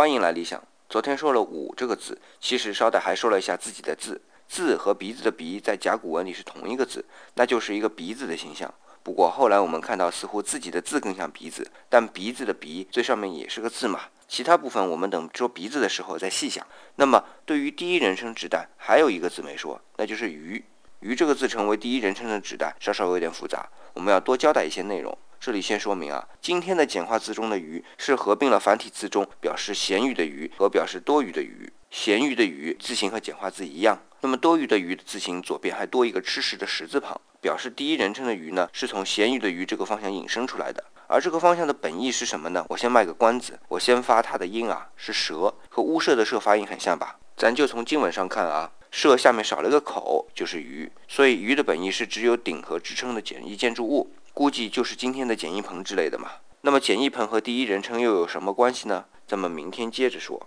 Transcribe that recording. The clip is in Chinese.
欢迎来理想。昨天说了“五”这个字，其实捎带还说了一下自己的字。字和鼻子的“鼻”在甲骨文里是同一个字，那就是一个鼻子的形象。不过后来我们看到，似乎自己的字更像鼻子，但鼻子的“鼻”最上面也是个字嘛。其他部分我们等说鼻子的时候再细想。那么对于第一人称指代，还有一个字没说，那就是“鱼”。鱼这个字成为第一人称的指代，稍稍有点复杂，我们要多交代一些内容。这里先说明啊，今天的简化字中的“鱼”是合并了繁体字中表示咸鱼的“鱼”和表示多余的“鱼”。咸鱼的“鱼”字形和简化字一样，那么多余的“鱼”字形左边还多一个吃食的“食”字旁，表示第一人称的“鱼”呢，是从咸鱼的“鱼”这个方向引申出来的。而这个方向的本意是什么呢？我先卖个关子，我先发它的音啊，是“蛇”，和乌舍的“舍”发音很像吧？咱就从经文上看啊。设下面少了个口，就是鱼，所以鱼的本意是只有顶和支撑的简易建筑物，估计就是今天的简易棚之类的嘛。那么简易棚和第一人称又有什么关系呢？咱们明天接着说。